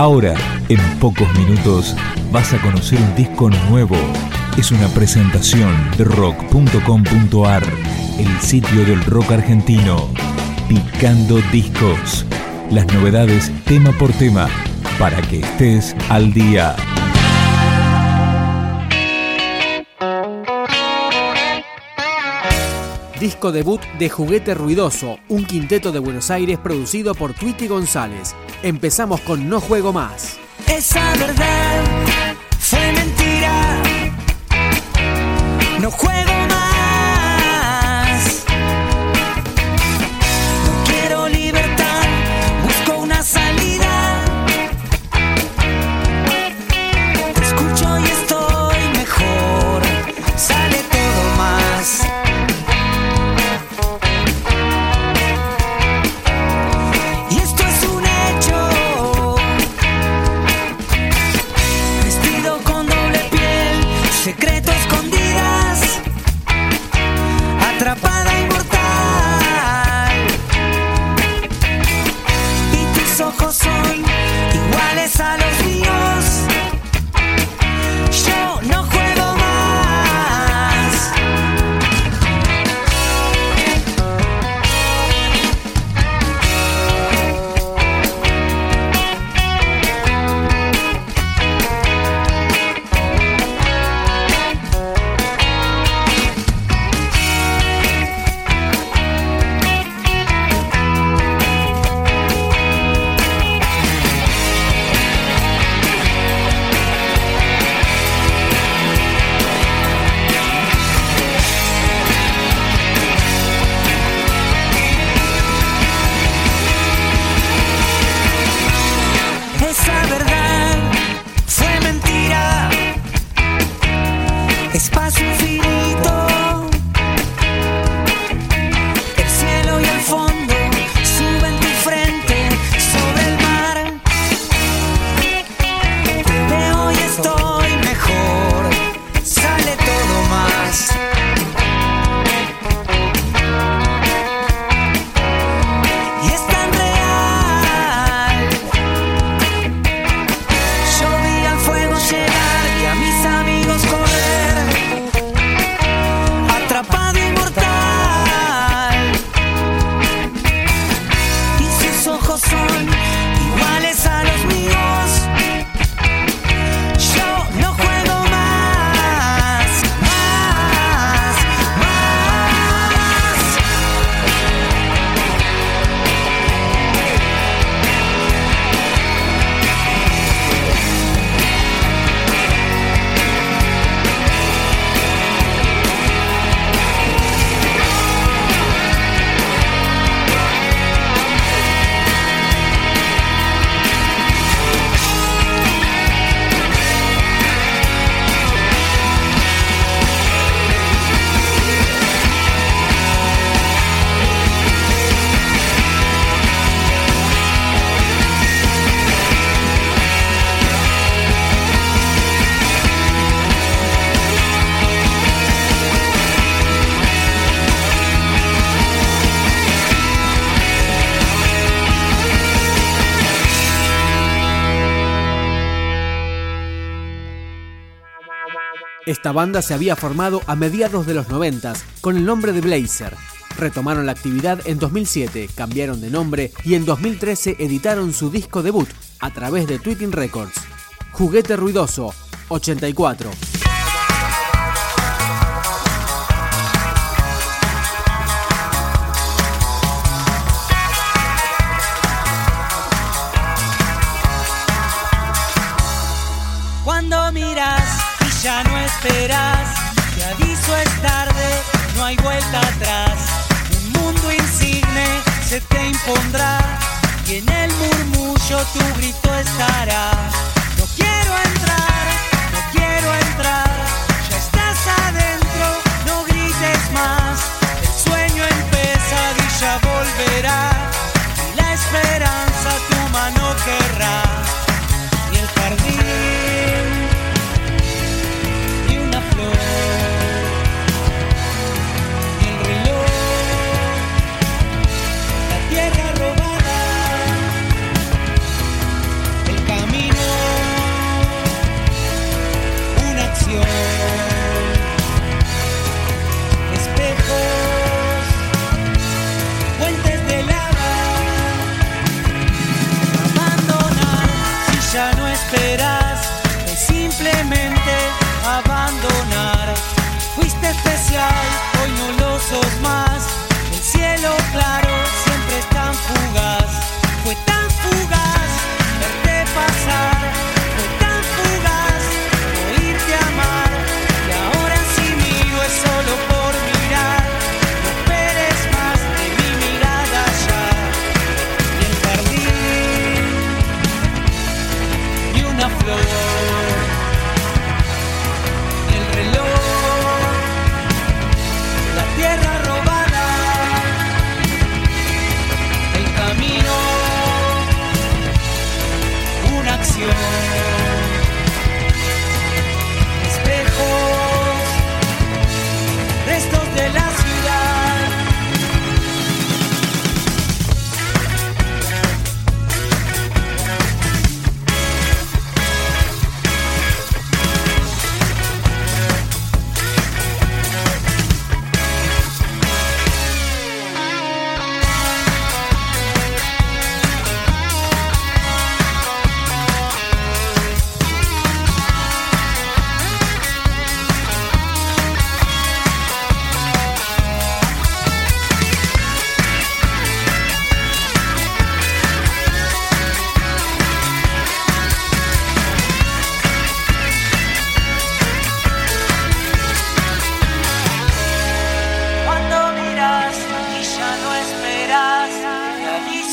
Ahora, en pocos minutos, vas a conocer un disco nuevo. Es una presentación de rock.com.ar, el sitio del rock argentino. Picando discos. Las novedades tema por tema, para que estés al día. Disco debut de Juguete Ruidoso, un quinteto de Buenos Aires producido por Twitty González. Empezamos con No Juego Más. Esa verdad fue mentira. No juego más. Esta banda se había formado a mediados de los 90 con el nombre de Blazer. Retomaron la actividad en 2007, cambiaron de nombre y en 2013 editaron su disco debut a través de Tweeting Records. Juguete Ruidoso, 84. Esperas, te aviso es tarde, no hay vuelta atrás. Un mundo insigne se te impondrá y en el murmullo tu grito estará.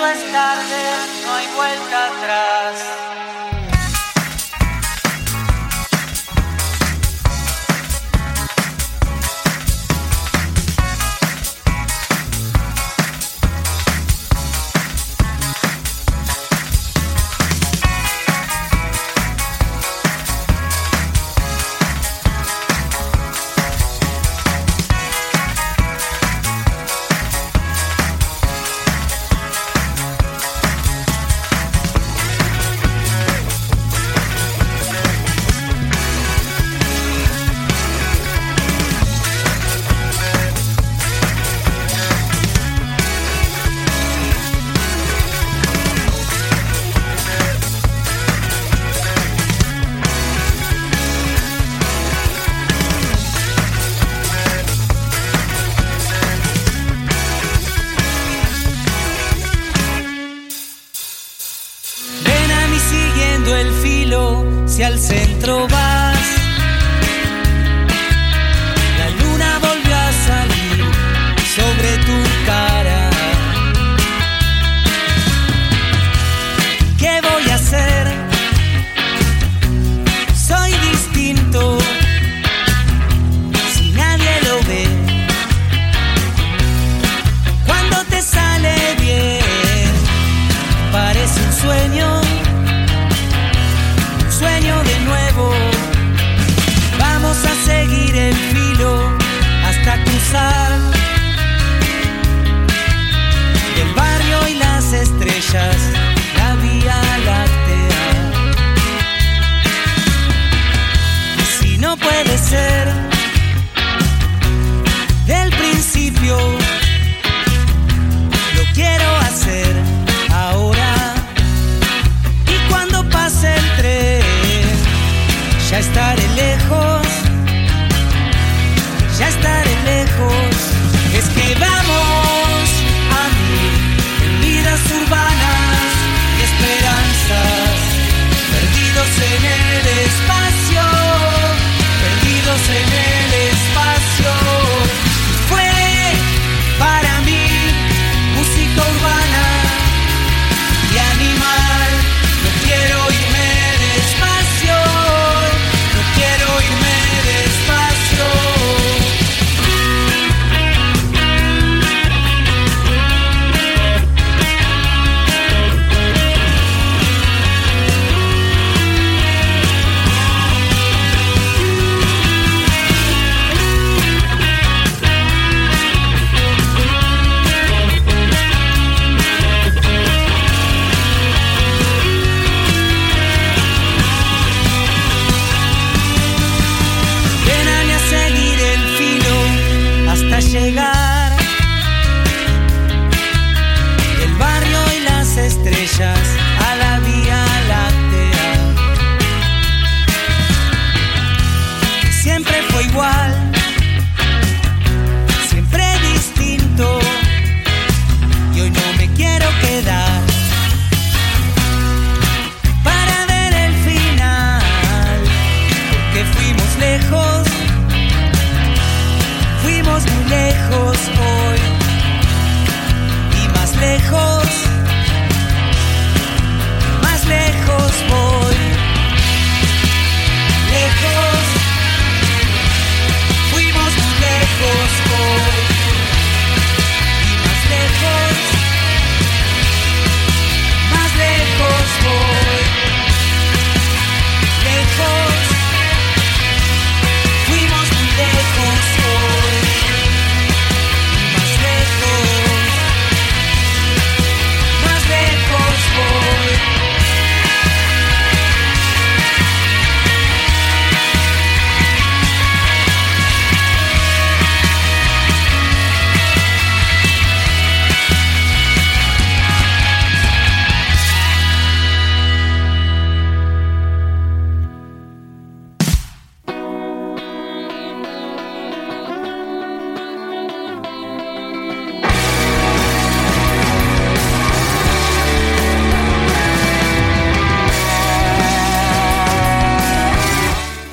Siempre fue igual.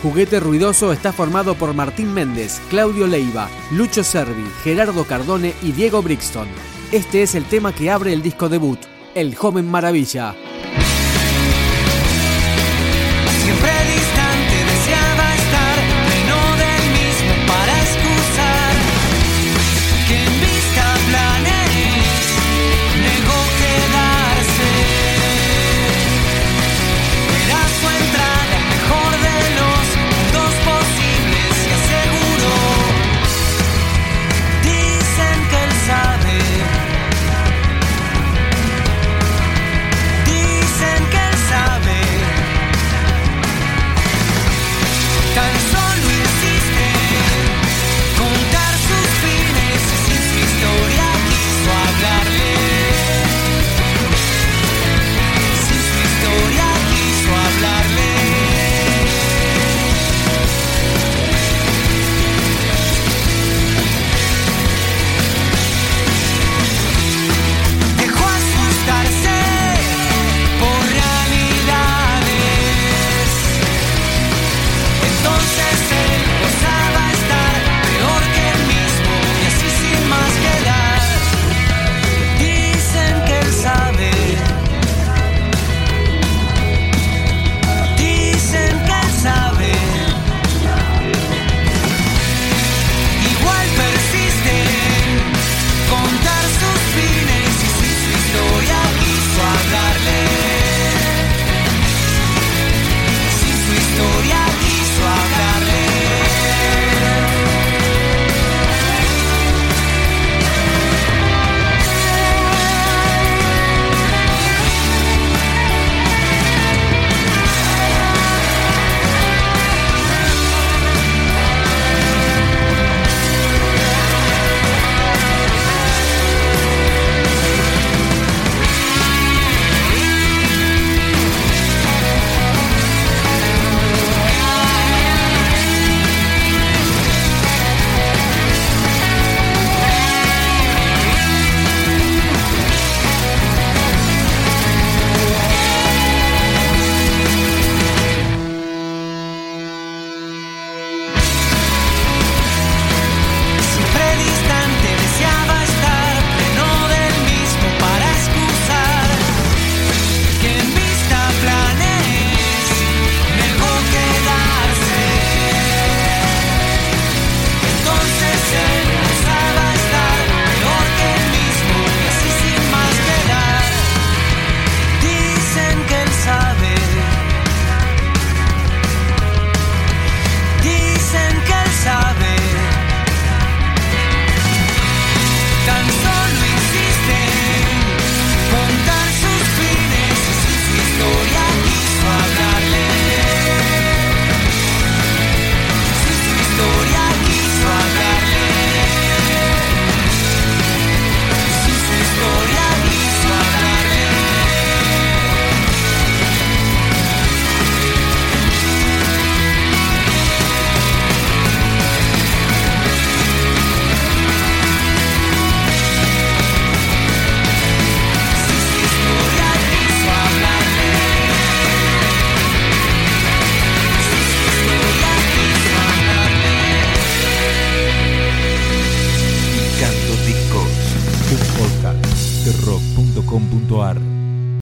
Juguete Ruidoso está formado por Martín Méndez, Claudio Leiva, Lucho Servi, Gerardo Cardone y Diego Brixton. Este es el tema que abre el disco debut, El Joven Maravilla.